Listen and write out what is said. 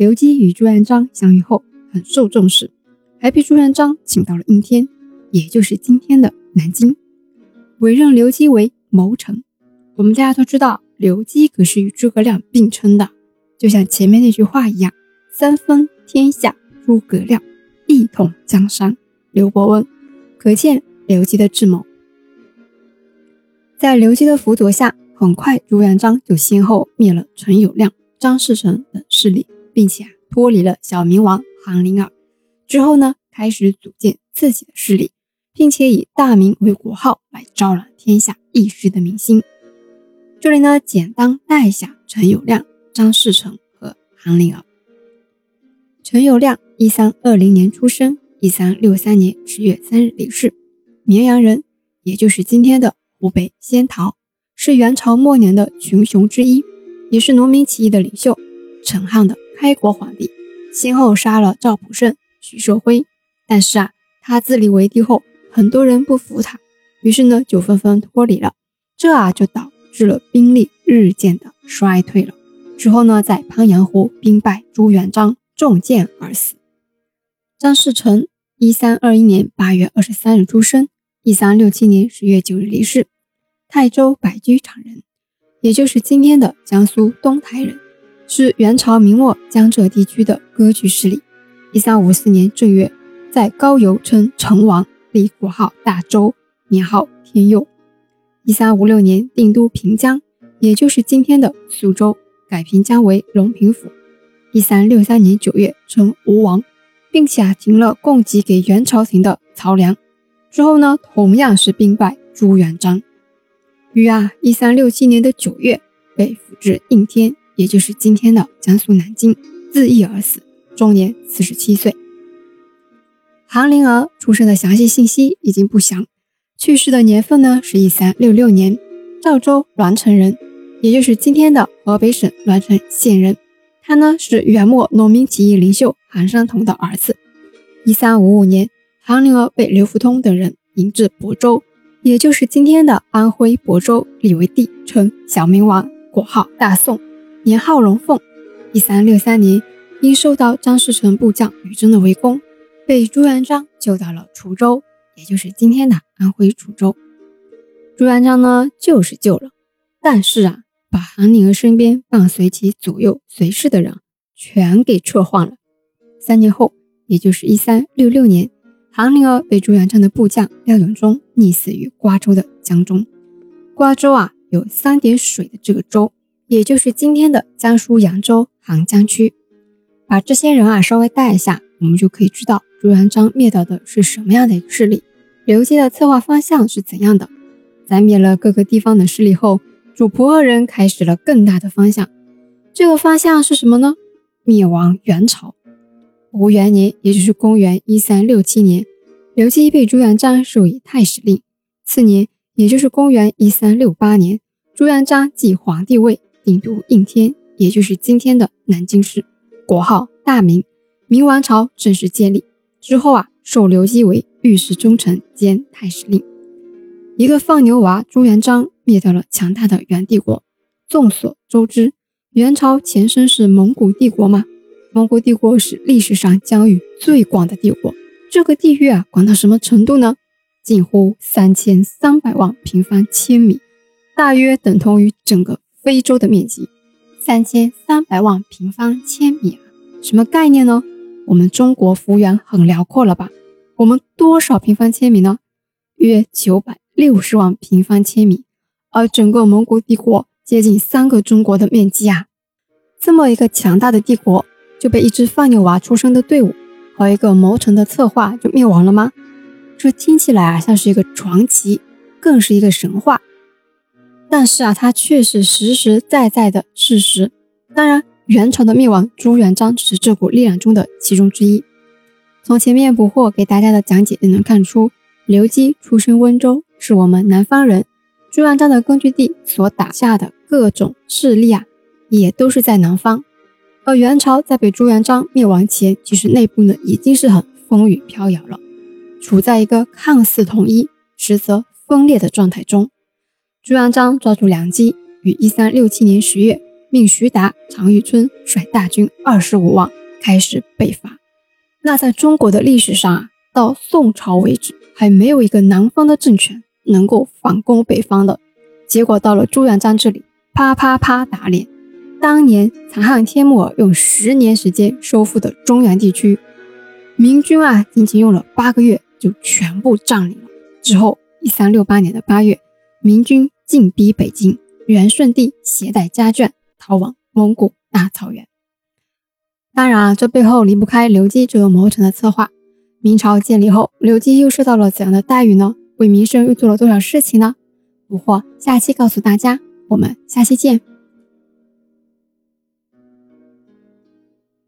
刘基与朱元璋相遇后很受重视，还被朱元璋请到了应天，也就是今天的南京，委任刘基为谋臣。我们大家都知道，刘基可是与诸葛亮并称的，就像前面那句话一样：“三分天下诸葛亮，一统江山刘伯温。”可见刘基的智谋。在刘基的辅佐下，很快朱元璋就先后灭了陈友谅、张士诚等势力。并且脱离了小明王韩林儿之后呢，开始组建自己的势力，并且以大明为国号来招揽天下一时的民心。这里呢，简单带一下陈友谅、张士诚和韩林儿。陈友谅，一三二零年出生，一三六三年十月三日离世，绵阳人，也就是今天的湖北仙桃，是元朝末年的群雄之一，也是农民起义的领袖。陈汉的开国皇帝，先后杀了赵普胜、徐寿辉，但是啊，他自立为帝后，很多人不服他，于是呢，就纷纷脱离了，这啊，就导致了兵力日渐的衰退了。之后呢，在鄱阳湖兵败朱元璋，中箭而死。张士诚，一三二一年八月二十三日出生，一三六七年十月九日离世，泰州百居场人，也就是今天的江苏东台人。是元朝明末江浙地区的割据势力。一三五四年正月，在高邮称成王，立国号大周，年号天佑。一三五六年定都平江，也就是今天的苏州，改平江为隆平府。一三六三年九月称吴王，并且啊停了供给给元朝廷的漕粮。之后呢，同样是兵败朱元璋，于啊一三六七年的九月被俘至应天。也就是今天的江苏南京，自缢而死，终年四十七岁。韩林儿出生的详细信息已经不详，去世的年份呢是一三六六年，赵州栾城人，也就是今天的河北省栾城县人。他呢是元末农民起义领袖韩山童的儿子。一三五五年，韩林儿被刘福通等人迎至亳州，也就是今天的安徽亳州，立为帝，称小明王，国号大宋。年号龙凤，一三六三年，因受到张士诚部将吕征的围攻，被朱元璋救到了滁州，也就是今天的安徽滁州。朱元璋呢，救是救了，但是啊，把韩林儿身边伴随其左右随侍的人全给撤换了。三年后，也就是一三六六年，韩林儿被朱元璋的部将廖永忠溺死于瓜州的江中。瓜州啊，有三点水的这个州。也就是今天的江苏扬州杭江区，把这些人啊稍微带一下，我们就可以知道朱元璋灭掉的是什么样的一个势力，刘基的策划方向是怎样的。在灭了各个地方的势力后，主仆二人开始了更大的方向。这个方向是什么呢？灭亡元朝。吴元年，也就是公元一三六七年，刘基被朱元璋授以太史令。次年，也就是公元一三六八年，朱元璋继皇帝位。定都应天，也就是今天的南京市，国号大明，明王朝正式建立之后啊，授刘基为御史中丞兼太史令。一个放牛娃朱元璋灭掉了强大的元帝国。众所周知，元朝前身是蒙古帝国吗？蒙古帝国是历史上疆域最广的帝国，这个地域啊，广到什么程度呢？近乎三千三百万平方千米，大约等同于整个。非洲的面积三千三百万平方千米啊，什么概念呢？我们中国幅员很辽阔了吧？我们多少平方千米呢？约九百六十万平方千米，而整个蒙古帝国接近三个中国的面积啊！这么一个强大的帝国，就被一只放牛娃出生的队伍和一个谋臣的策划就灭亡了吗？这听起来啊像是一个传奇，更是一个神话。但是啊，它却是实实在在的事实。当然，元朝的灭亡，朱元璋只是这股力量中的其中之一。从前面捕获给大家的讲解也能看出，刘基出身温州，是我们南方人。朱元璋的根据地所打下的各种势力啊，也都是在南方。而元朝在被朱元璋灭亡前，其实内部呢已经是很风雨飘摇了，处在一个看似统一，实则分裂的状态中。朱元璋抓住良机，于一三六七年十月，命徐达、常遇春率大军二十五万开始北伐。那在中国的历史上啊，到宋朝为止，还没有一个南方的政权能够反攻北方的。结果到了朱元璋这里，啪啪啪打脸。当年残汉天目尔用十年时间收复的中原地区，明军啊，仅仅用了八个月就全部占领了。之后，一三六八年的八月，明军进逼北京，元顺帝携带家眷逃往蒙古大草原。当然啊，这背后离不开刘基这个谋臣的策划。明朝建立后，刘基又受到了怎样的待遇呢？为民生又做了多少事情呢？不惑下期告诉大家。我们下期见。